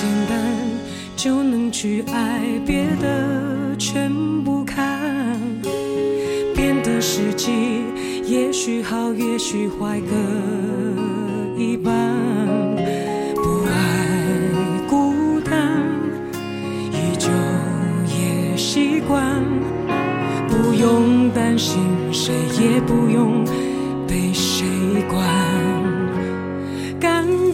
简单就能去爱别的全不看变得实际也许好也许坏各一半。不爱孤单依旧也习惯不用担心谁也不用被谁管。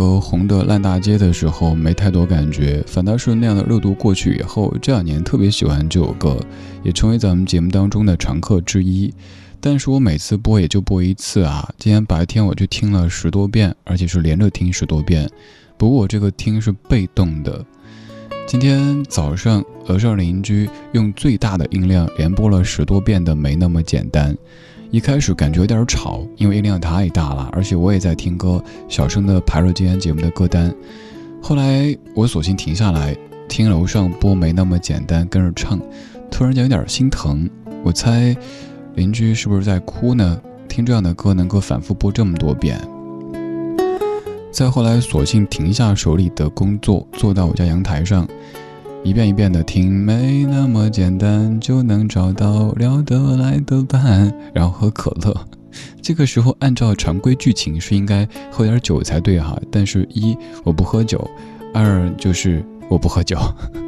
歌红得烂大街的时候，没太多感觉，反倒是那样的热度过去以后，这两年特别喜欢这首歌，也成为咱们节目当中的常客之一。但是我每次播也就播一次啊，今天白天我就听了十多遍，而且是连着听十多遍。不过我这个听是被动的。今天早上楼上邻居用最大的音量连播了十多遍的《没那么简单》。一开始感觉有点吵，因为音量太大了，而且我也在听歌，小声的排着今天节目的歌单。后来我索性停下来听楼上播没那么简单，跟着唱，突然间有点心疼。我猜邻居是不是在哭呢？听这样的歌能够反复播这么多遍。再后来索性停下手里的工作，坐到我家阳台上。一遍一遍的听，没那么简单就能找到聊得来的伴，然后喝可乐。这个时候按照常规剧情是应该喝点酒才对哈，但是一我不喝酒，二就是我不喝酒。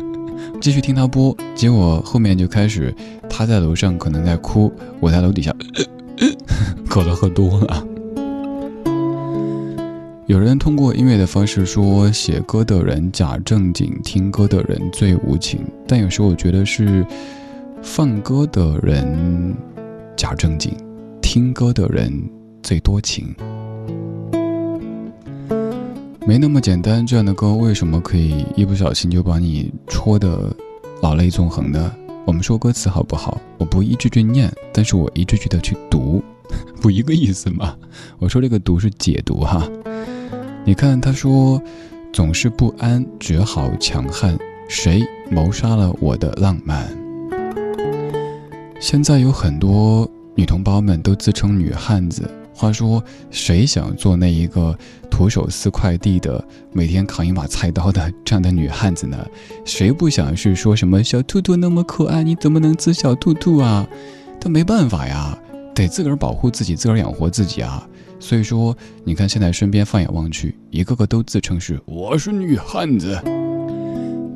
继续听他播，结果后面就开始他在楼上可能在哭，我在楼底下，可乐喝多了。有人通过音乐的方式说，写歌的人假正经，听歌的人最无情。但有时候我觉得是，放歌的人假正经，听歌的人最多情。没那么简单，这样的歌为什么可以一不小心就把你戳得老泪纵横呢？我们说歌词好不好？我不一句句念，但是我一句句的去读，不一个意思吗？我说这个读是解读哈。你看，他说，总是不安，只好强悍，谁谋杀了我的浪漫？现在有很多女同胞们都自称女汉子。话说，谁想做那一个徒手撕快递的，每天扛一把菜刀的这样的女汉子呢？谁不想是说什么小兔兔那么可爱，你怎么能吃小兔兔啊？但没办法呀，得自个儿保护自己，自个儿养活自己啊。所以说，你看现在身边放眼望去，一个个都自称是我是女汉子。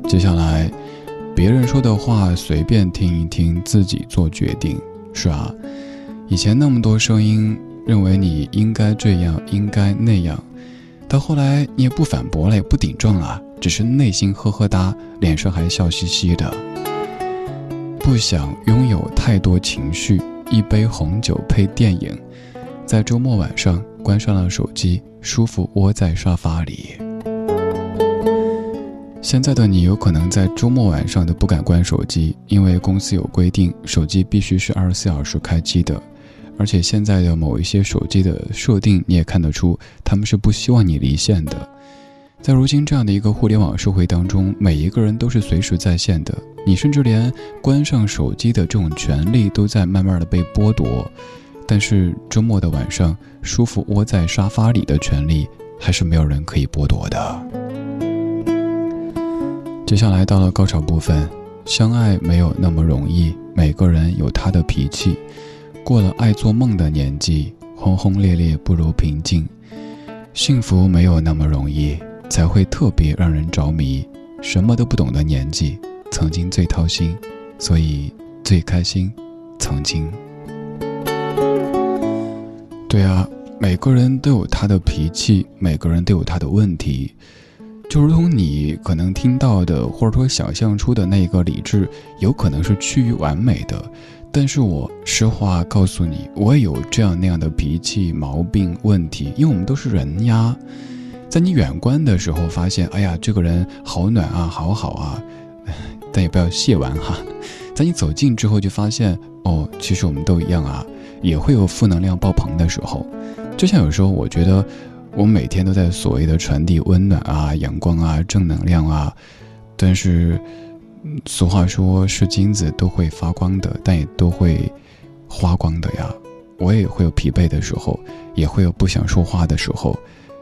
接下来，别人说的话随便听一听，自己做决定。是啊，以前那么多声音认为你应该这样，应该那样，到后来你也不反驳了，也不顶撞了，只是内心呵呵哒，脸上还笑嘻嘻的。不想拥有太多情绪，一杯红酒配电影。在周末晚上关上了手机，舒服窝在沙发里。现在的你有可能在周末晚上都不敢关手机，因为公司有规定，手机必须是二十四小时开机的。而且现在的某一些手机的设定，你也看得出，他们是不希望你离线的。在如今这样的一个互联网社会当中，每一个人都是随时在线的，你甚至连关上手机的这种权利都在慢慢的被剥夺。但是周末的晚上，舒服窝在沙发里的权利，还是没有人可以剥夺的。接下来到了高潮部分，相爱没有那么容易，每个人有他的脾气。过了爱做梦的年纪，轰轰烈烈不如平静。幸福没有那么容易，才会特别让人着迷。什么都不懂的年纪，曾经最掏心，所以最开心。曾经。对啊，每个人都有他的脾气，每个人都有他的问题，就如同你可能听到的，或者说想象出的那个理智，有可能是趋于完美的。但是我实话告诉你，我也有这样那样的脾气、毛病、问题，因为我们都是人呀。在你远观的时候，发现，哎呀，这个人好暖啊，好好啊，但也不要亵玩哈。在你走近之后，就发现，哦，其实我们都一样啊。也会有负能量爆棚的时候，就像有时候我觉得我每天都在所谓的传递温暖啊、阳光啊、正能量啊，但是俗话说是金子都会发光的，但也都会花光的呀。我也会有疲惫的时候，也会有不想说话的时候，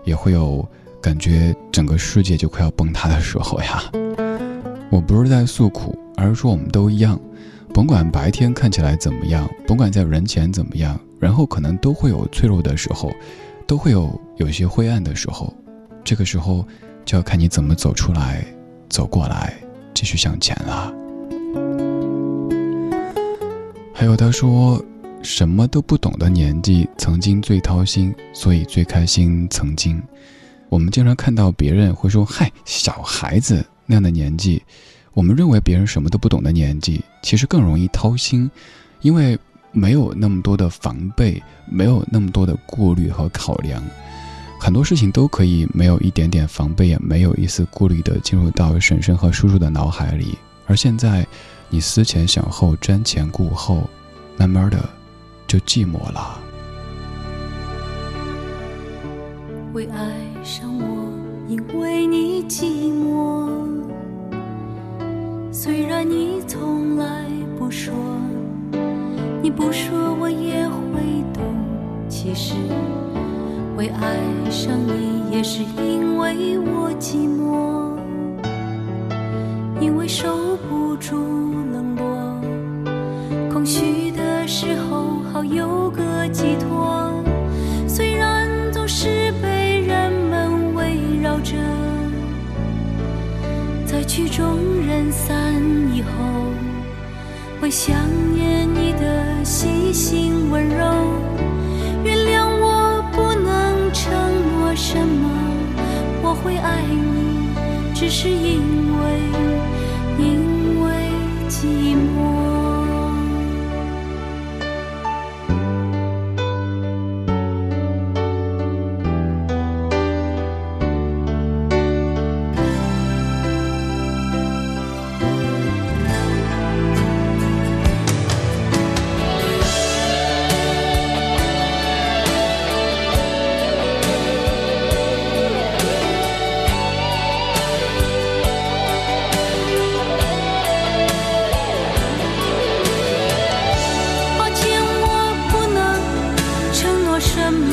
也会有感觉整个世界就快要崩塌的时候呀。我不是在诉苦，而是说我们都一样。甭管白天看起来怎么样，甭管在人前怎么样，然后可能都会有脆弱的时候，都会有有些灰暗的时候。这个时候就要看你怎么走出来，走过来，继续向前了。还有他说，什么都不懂的年纪，曾经最掏心，所以最开心。曾经，我们经常看到别人会说：“嗨，小孩子那样的年纪。”我们认为别人什么都不懂的年纪，其实更容易掏心，因为没有那么多的防备，没有那么多的顾虑和考量，很多事情都可以没有一点点防备，也没有一丝顾虑的进入到婶婶和叔叔的脑海里。而现在。你思前想后，瞻前顾后，慢慢的就寂寞了。会爱上我，因为你寂寞。虽然你从来不说，你不说我也会懂。其实会爱上你，也是因为我寂寞，因为受不住。曲终人散以后，会想念你的细心温柔。原谅我不能承诺什么，我会爱你，只是因为，因为寂寞。什么？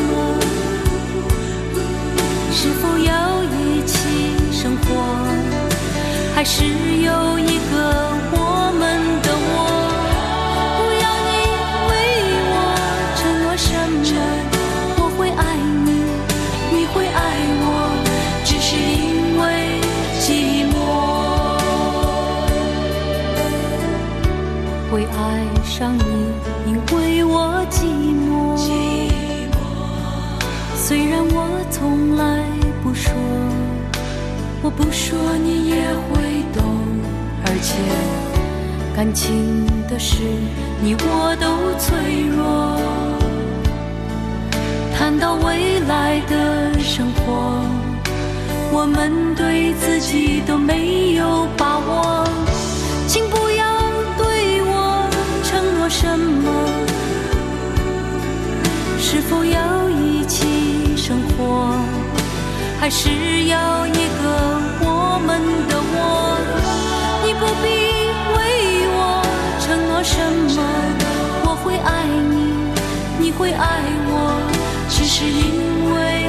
是否要一起生活？还是有一个我不说你也会懂，而且感情的事你我都脆弱。谈到未来的生活，我们对自己都没有把握。请不要对我承诺什么，是否要一起生活，还是要一个？我们的我，你不必为我承诺什么，我会爱你，你会爱我，只是因为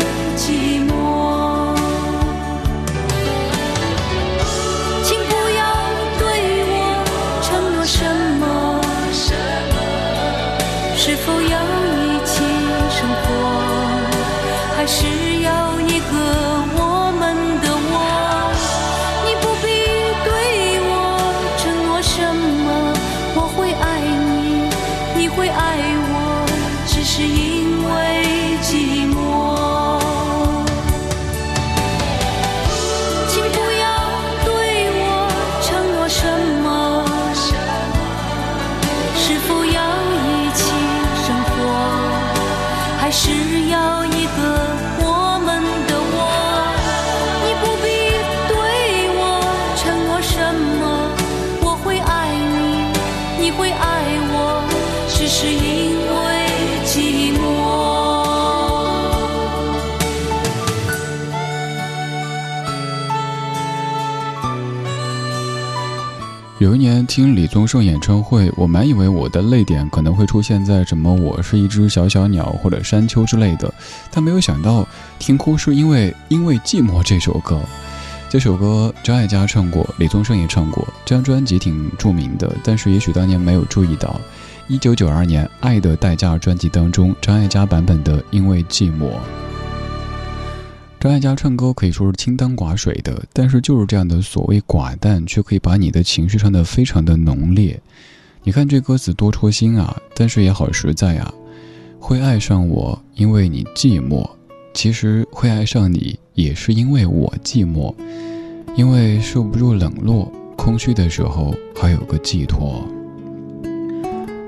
有一年听李宗盛演唱会，我满以为我的泪点可能会出现在什么“我是一只小小鸟”或者“山丘”之类的，但没有想到听哭是因为《因为寂寞》这首歌。这首歌张艾嘉唱过，李宗盛也唱过，这张专辑挺著名的，但是也许当年没有注意到。一九九二年《爱的代价》专辑当中，张艾嘉版本的《因为寂寞》。张艾嘉唱歌可以说是清淡寡水的，但是就是这样的所谓寡淡，却可以把你的情绪唱得非常的浓烈。你看这歌词多戳心啊，但是也好实在啊。会爱上我，因为你寂寞；其实会爱上你，也是因为我寂寞。因为受不住冷落、空虚的时候，还有个寄托。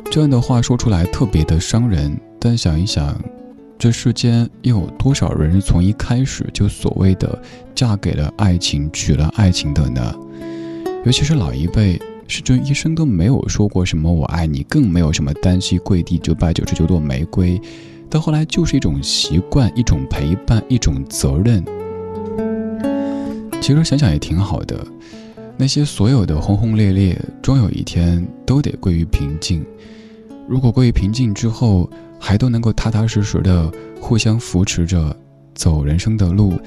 这样的话说出来特别的伤人，但想一想，这世间又有多少人从一开始就所谓的嫁给了爱情、娶了爱情的呢？尤其是老一辈。是这一生都没有说过什么“我爱你”，更没有什么单膝跪地九百九十九朵玫瑰，到后来就是一种习惯，一种陪伴，一种责任。其实想想也挺好的，那些所有的轰轰烈烈，终有一天都得归于平静。如果归于平静之后，还都能够踏踏实实的互相扶持着走人生的路。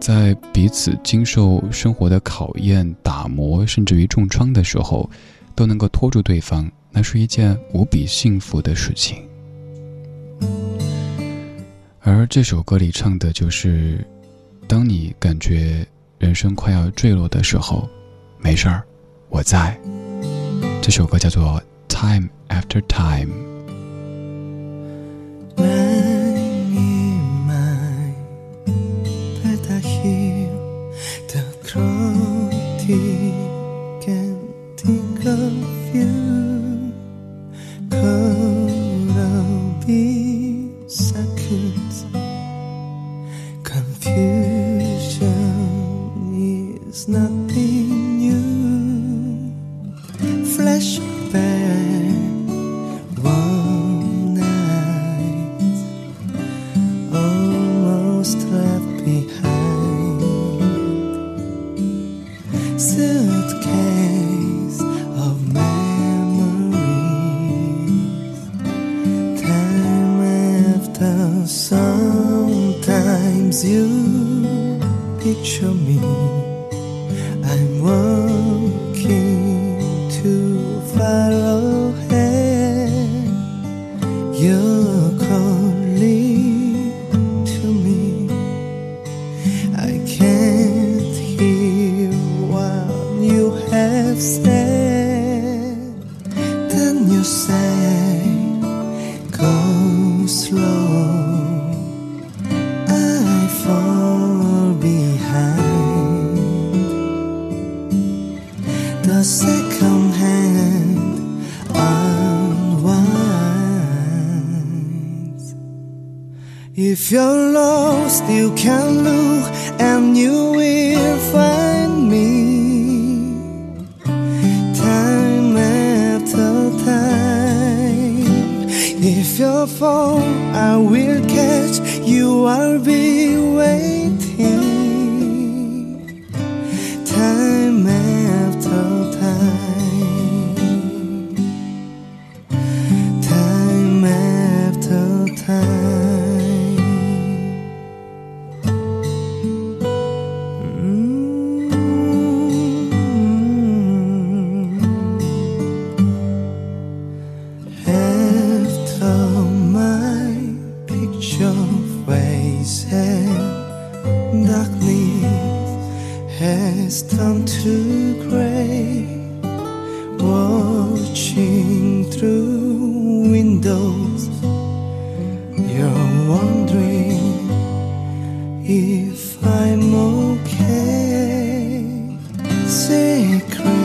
在彼此经受生活的考验、打磨，甚至于重创的时候，都能够拖住对方，那是一件无比幸福的事情。而这首歌里唱的就是，当你感觉人生快要坠落的时候，没事儿，我在。这首歌叫做《Time After Time》。 삶에 me close.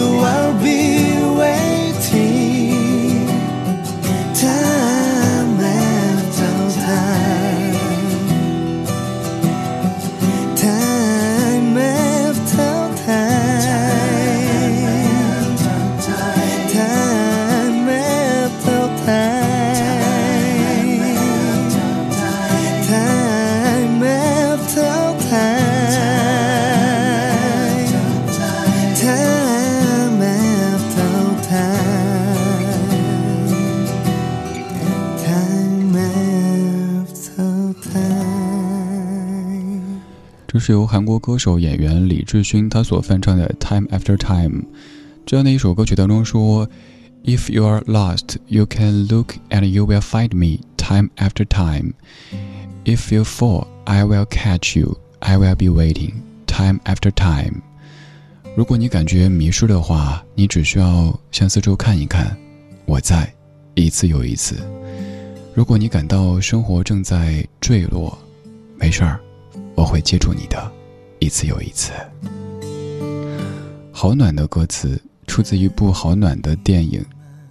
you I'll be 是由韩国歌手演员李智勋他所翻唱的《Time After Time》。这样的一首歌曲当中说：“If you are lost, you can look and you will find me time after time. If you fall, I will catch you. I will be waiting time after time.” 如果你感觉迷失的话，你只需要向四周看一看，我在，一次又一次。如果你感到生活正在坠落，没事儿，我会接住你的，一次又一次。好暖的歌词出自一部好暖的电影，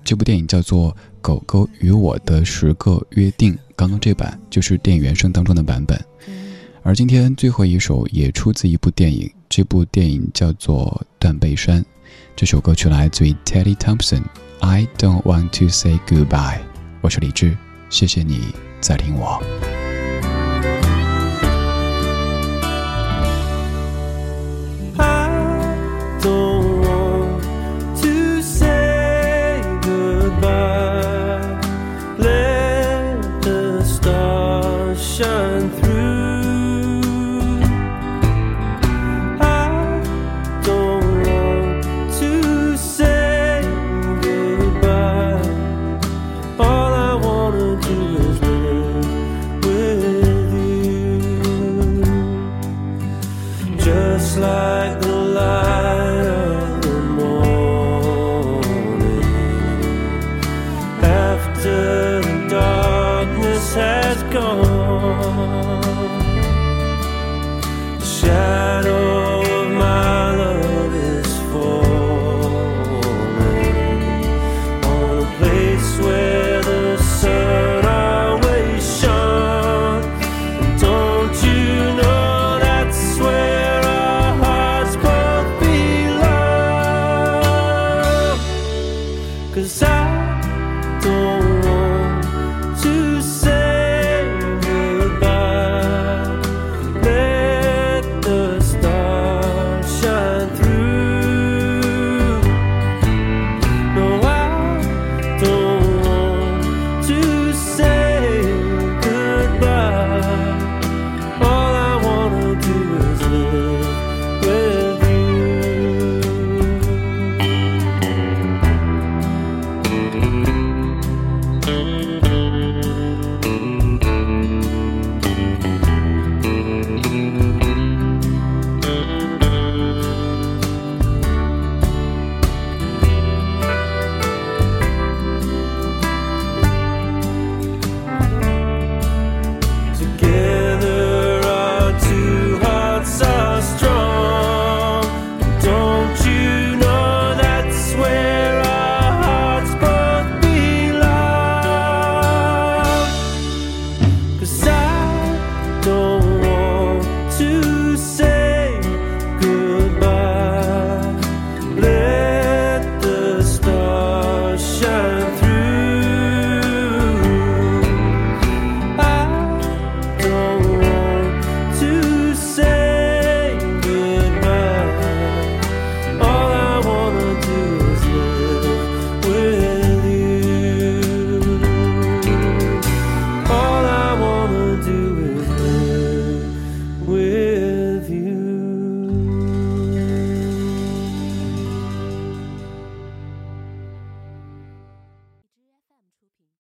这部电影叫做《狗狗与我的十个约定》，刚刚这版就是电影原声当中的版本。而今天最后一首也出自一部电影。这部电影叫做《断背山》，这首歌曲来自于 Teddy Thompson。I don't want to say goodbye。我是李志，谢谢你在听我。